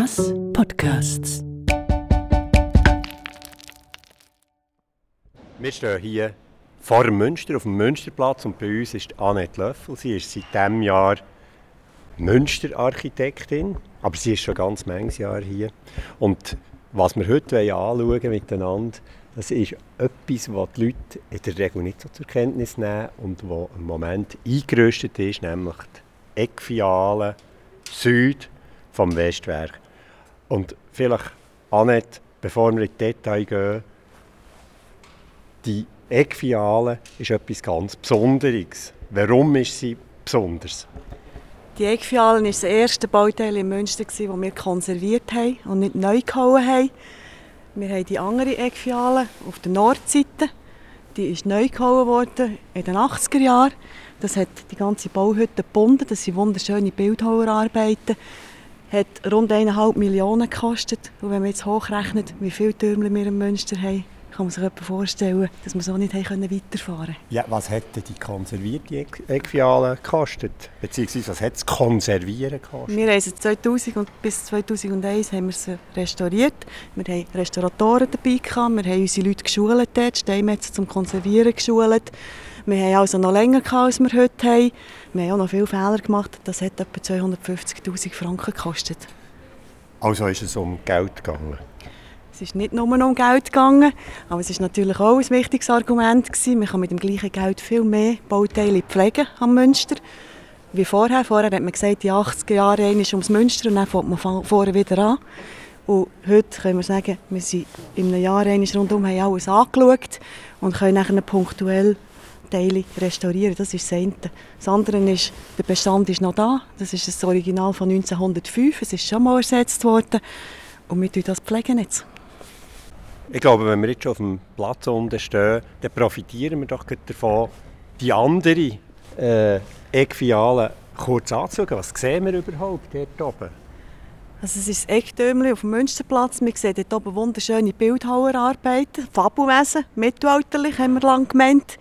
Mass Podcasts. Wir stehen hier vor dem Münster, auf dem Münsterplatz und bei uns ist Annette Löffel. Sie ist seit diesem Jahr Münsterarchitektin, aber sie ist schon ganz manches Jahr hier. Und was wir heute anschauen miteinander, das ist etwas, was die Leute in der Regel nicht so zur Kenntnis nehmen und was im Moment eingerüstet ist, nämlich die Eckfiale Süd vom Westwerk. Und vielleicht, Annette, bevor wir in die Details gehen, die Eckfiale ist etwas ganz Besonderes. Warum ist sie besonders? Die Eckfialen war das erste Bauteil in Münster, das wir konserviert haben und nicht neu gehauen haben. Wir haben die andere Eckfiale auf der Nordseite. Die ist neu gehauen worden in den 80er Jahren. Das hat die ganze Bauhütte gebunden. Das sind wunderschöne Bildhauerarbeiten. Hat rund 1,5 Millionen gekostet. Und wenn man jetzt hochrechnet, wie viele Türme wir in Münster haben, kann man sich etwa vorstellen, dass wir so nicht weiterfahren konnten. Ja, was hätte die konservierte Eckfiale gekostet? Beziehungsweise was hat es konservieren gekostet? Wir haben sie 2000 und bis 2001 haben wir sie restauriert. Wir haben Restauratoren dabei gehabt, wir haben unsere Leute geschult dort, Steinmetzer zum Konservieren geschult. Wir haben also noch länger gehabt, als wir heute haben. Wir haben auch noch viele Fehler gemacht. Das hat etwa 250'000 Franken gekostet. Also ist es um Geld gegangen? Es ist nicht nur um Geld gegangen, aber es ist natürlich auch ein wichtiges Argument gewesen. Man kann mit dem gleichen Geld viel mehr Bauteile pflegen am Münster wie vorher. Vorher hat man gesagt, die 80er Jahre ist ums Münster und dann fängt man vorher wieder an. Und heute können wir sagen, wir sind in einem Jahr rundum, haben alles angeschaut und können nachher punktuell Teile restaurieren. Das ist das eine. Das andere ist, der Bestand ist noch da. Das ist das Original von 1905. Es ist schon mal ersetzt worden. Und wir pflegen das pflegen jetzt. Ich glaube, wenn wir jetzt schon auf dem Platz unten stehen, dann profitieren wir doch davon, die andere äh, Eckfiale kurz anzuschauen. Was sehen wir überhaupt dort oben? Also es ist das Ecktürmchen auf dem Münsterplatz. Wir sehen dort oben wunderschöne Bildhauerarbeiten, Fabelwesen, mittelalterlich haben wir lange gemeint.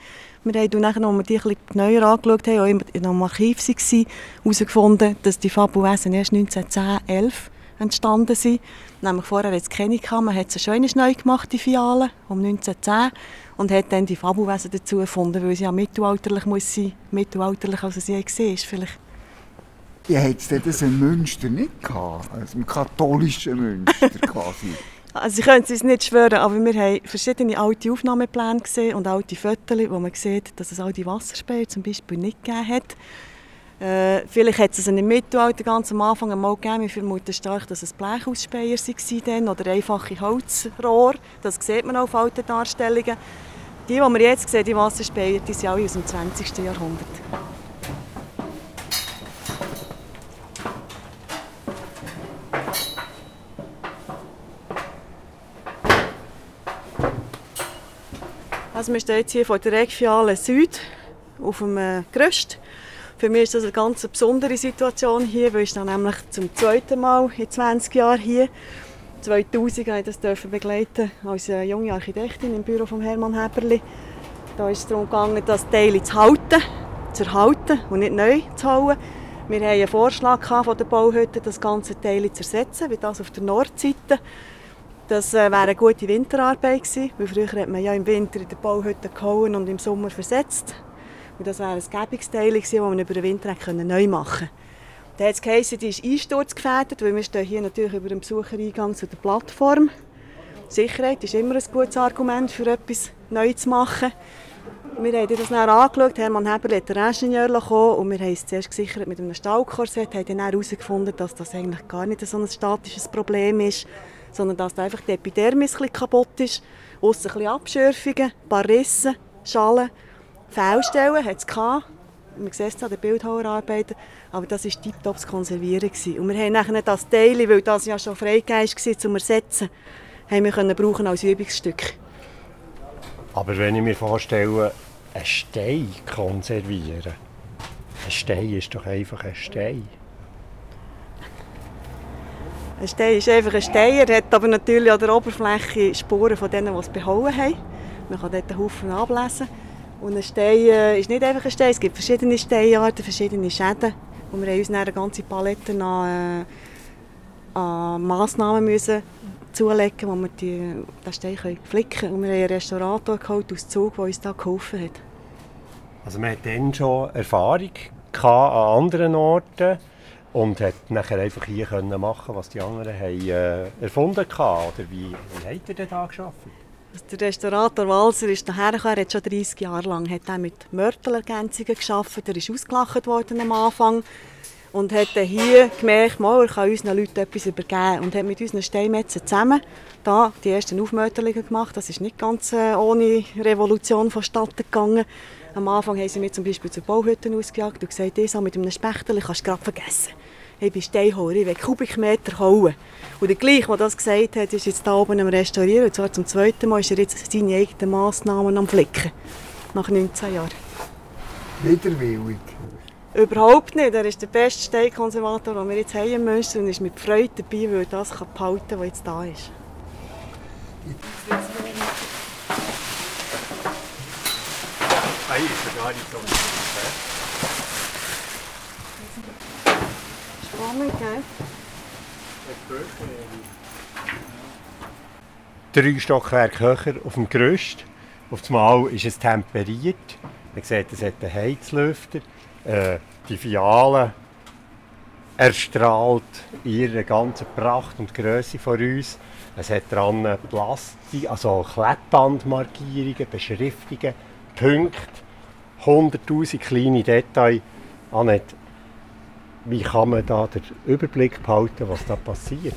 Wir haben dann, als wir die etwas genauer angeschaut haben, auch in einem Archiv waren, herausgefunden, dass die Fabelwesen erst 1910, 11 entstanden sind. Nämlich vorher hat es keine gehabt, man hat sie schon neu gemacht, die Fialen, um 1910 und hat dann die Fabelwesen dazu erfunden, weil sie ja mittelalterlich muss sein, mittelalterlich als sie je war, vielleicht. Ihr habt das in Münster nicht gehabt, also im katholischen Münster quasi. Also ich könnte es nicht schwören, aber wir haben verschiedene alte Aufnahmepläne gesehen und alte Fotos, wo man sieht, dass es all die Wasserspäne zum Beispiel nicht gegeben hat. Äh, vielleicht hat es im Mittelalter ganz am Anfang einmal gegeben. Wir vermuten stark, dass es Blechausspäher waren oder einfache Holzrohre. Das sieht man auf alten Darstellungen. Die, die wir jetzt sehen, die Wasserspäher, die sind alle aus dem 20. Jahrhundert. Also wir stehen jetzt hier vor der Eckfiale Süd auf dem äh, Gerüst. Für mich ist das eine ganz besondere Situation hier, weil ich dann nämlich zum zweiten Mal in 20 Jahren hier 2000 ich das dürfen begleiten als äh, junge Architektin im Büro von Hermann Heberli. Da ist es darum gegangen, das Teil zu halten, zu erhalten und nicht neu zu hauen. Wir hatten einen Vorschlag von der Bauhütte, das ganze Teil zu ersetzen, wie das auf der Nordseite. Das äh, wäre eine gute Winterarbeit gewesen, weil früher hat man ja im Winter in der Bauhütte gehauen und im Sommer versetzt. Und das wäre ein Gebungsteil gewesen, das man über den Winter neu machen konnte. Dann hat es geheißen, die ist einsturzgefährdet, weil wir stehen hier natürlich über dem Besuchereingang zu der Plattform. Sicherheit ist immer ein gutes Argument, für etwas neu zu machen. Wir haben das dann angeschaut, Hermann Heber hat den Ingenieur kommen und wir haben es zuerst gesichert mit einem Stahlkorsett, haben dann herausgefunden, dass das eigentlich gar nicht so ein statisches Problem ist, sondern dass einfach die Epidermis ein kaputt ist, aussen ein bisschen Abschürfungen, ein paar Risse, Schalen, Fehlstellen hat es gehabt. Man sieht es an den Bildhauerarbeiten, aber das war tiptop zu konservieren. Gewesen. Und wir haben nachher das Teil, weil das ja schon freigegeben war, zum Ersetzen, haben wir können brauchen als Übungsstück. Aber wenn ich mir vorstelle, einen Stein konservieren, ein Stein ist doch einfach ein Stein. Ein Stein ist einfach ein Stein, er hat aber natürlich an der Oberfläche Spuren von denen, die es behauen haben. Man kann dort einen Haufen ablesen. Und ein Stein äh, ist nicht einfach ein Stein, es gibt verschiedene Steinarten, verschiedene Schäden. Und wir haben uns eine ganze Palette an an Massnahmen müssen zulegen, wo wir die, den Stein flicken können. Und wir haben einen Restaurator geholt aus Zug, der uns da geholfen hat. Also man hat dann schon Erfahrung an anderen Orten und hat nachher einfach hier können machen, was die anderen haben, äh, erfunden haben. Oder wie, wie habt ihr denn da geschafft? Der Restaurator Walser ist daher gekommen, er hat schon 30 Jahre lang hat er mit Mörtelergänzungen geschafft. Er ist ausgelacht worden am Anfang und hat dann hier gemerkt, mal, er kann unseren Leuten etwas übergeben und hat mit unseren Steinmetzen zusammen da die ersten Aufmöterungen gemacht. Das ist nicht ganz äh, ohne Revolution vonstatten gegangen. Am Anfang haben sie mich zum Beispiel zu Bauhütten ausgejagt und gesagt, ich mit einem Spechtel kannst du gerade vergessen. Ich bin Steinhauer, ich will Kubikmeter hauen. Und der gleiche, der das gesagt hat, ist jetzt hier oben am Restaurieren. Und zwar zum zweiten Mal ist er jetzt seine eigenen Massnahmen am Flicken. Nach 19 Jahren. Widerwillig? Überhaupt nicht. Er ist der beste Steinkonservator, den wir jetzt haben müssen. Und ist mit Freude dabei, weil er das behalten kann, was jetzt da ist. Ei, ist ja gar nicht so Spannend, gell? Drei Stockwerke höher auf dem Gerüst. Auf einmal ist es temperiert. Man sieht, es hat einen Heizlüfter. Äh, die Fiale erstrahlt ihre ganze Pracht und Größe vor uns. Es hat dran Plastik, also Klettbandmarkierungen, Beschriftungen, Punkte, 100'000 kleine Details. Annette, wie kann man da den Überblick behalten, was da passiert?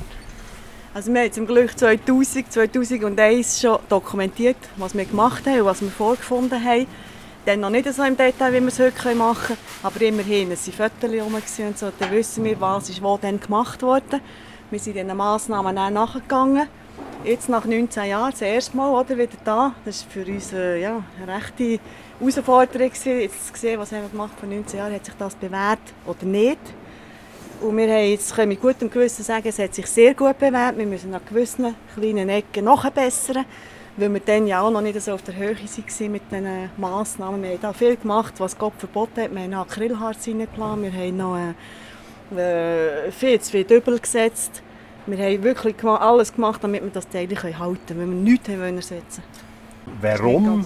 Also wir haben zum Glück 2000, 2001 schon dokumentiert, was wir gemacht haben und was wir vorgefunden haben. Dann noch nicht so im Detail, wie wir es heute machen können, aber immerhin, es waren Fotos rum und so, dann wissen wir, was ist wo dann gemacht wurde. Wir sind diesen Massnahmen auch nachgegangen. Jetzt nach 19 Jahren, das erste Mal oder, wieder da. Das war für uns äh, ja, eine rechte Herausforderung. Jetzt zu sehen, was haben wir gemacht vor 19 Jahren, hat sich das bewährt oder nicht. Und wir haben jetzt, können mit gutem Gewissen sagen, es hat sich sehr gut bewährt. Wir müssen an gewissen kleinen Ecken noch bessern, weil wir dann ja auch noch nicht so auf der Höhe waren mit diesen Massnahmen. Wir haben da viel gemacht, was Gott verboten hat. Wir haben noch Acrylharz reingeplant, wir haben noch äh, viel zu viel Dübel gesetzt. Wir haben wirklich alles gemacht, damit wir das Teil halten können, weil wir nichts ersetzen Warum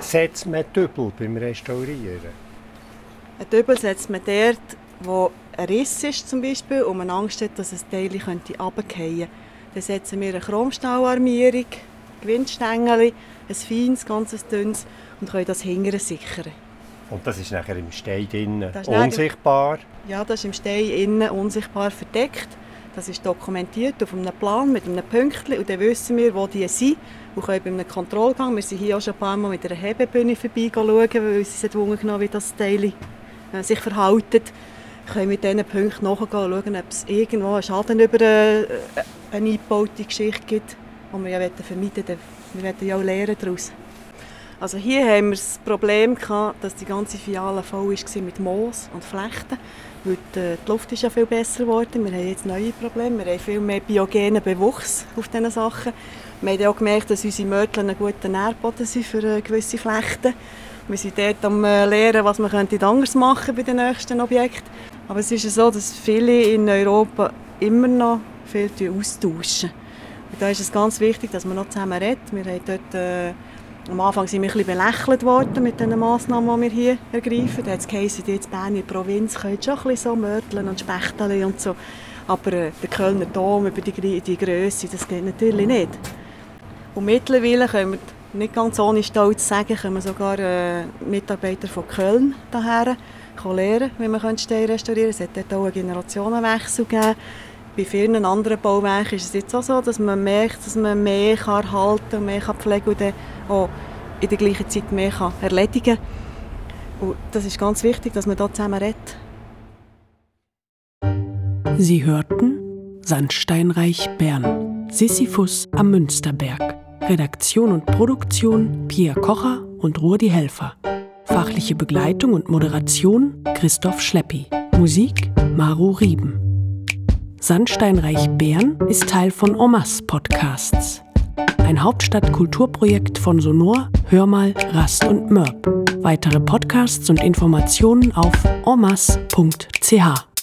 setzt man Dübel beim Restaurieren? Ein Dübel setzt man dort, wo ein Riss ist zum Beispiel und man Angst hat, dass ein Teil runterfallen könnte. Dann setzen wir eine Chromstahlarmierung, Gewindstängel, ein feines, ganz dünnes und können das hingern sichern. Und das ist nachher im Stein innen unsichtbar? Ja, das ist im Stein innen unsichtbar verdeckt. Das ist dokumentiert auf einem Plan mit einem Pünktchen und dann wissen wir, wo die sind und können bei einem Kontrollgang, wir sind hier auch schon ein paar Mal mit einer Hebebühne vorbeischauen, weil uns gezwungen genommen wie das Teil äh, sich verhalten können mit diesen Punkten nachgehen und schauen, ob es irgendwo einen Schaden über eine, eine eingebaute Geschichte gibt, die wir ja vermeiden wollen. Wir wollen ja auch lernen daraus. Also hier haben wir das Problem gehabt, dass die ganze Fiale voll war mit Moos und Flechten. Weil die Luft ist ja viel besser geworden. Wir haben jetzt neue Probleme. Wir haben viel mehr biogenen Bewuchs auf diesen Sachen. Wir haben auch gemerkt, dass unsere Mörtel einen guten Nährboden sind für äh, gewisse Flechten. Wir sind dort am äh, lernen, was man anders machen bei den nächsten Objekten. Aber es ist so, dass viele in Europa immer noch viel austauschen. Da ist es ganz wichtig, dass man noch zusammen redet. Wir haben dort, äh, am Anfang sind wir ein bisschen belächelt worden mit den Massnahmen, die wir hier ergreifen. Da hat es geheißen, die Bern in der Provinz können schon ein bisschen so Mörteln und Spechteln und so. Aber äh, der Kölner Dom über die, die Grösse, das geht natürlich nicht. Und mittlerweile können wir nicht ganz ohne Stolz sagen, kommen sogar äh, Mitarbeiter von Köln daher lernen, wie man Steine restaurieren könnte. Es hat dort auch einen Generationenwechsel gegeben. Bei vielen anderen Bauwerken ist es jetzt auch so, dass man merkt, dass man mehr kann erhalten kann, mehr kann pflegen und dann auch in der gleichen Zeit mehr kann erledigen kann. Und das ist ganz wichtig, dass man da zusammen redet. Sie hörten Sandsteinreich Bern, Sisyphus am Münsterberg. Redaktion und Produktion Pia Kocher und Rudi Helfer. Fachliche Begleitung und Moderation Christoph Schleppi. Musik Maru Rieben. Sandsteinreich Bern ist Teil von Omas Podcasts. Ein Hauptstadtkulturprojekt von Sonor, Hörmal, Rast und Mörb. Weitere Podcasts und Informationen auf omas.ch.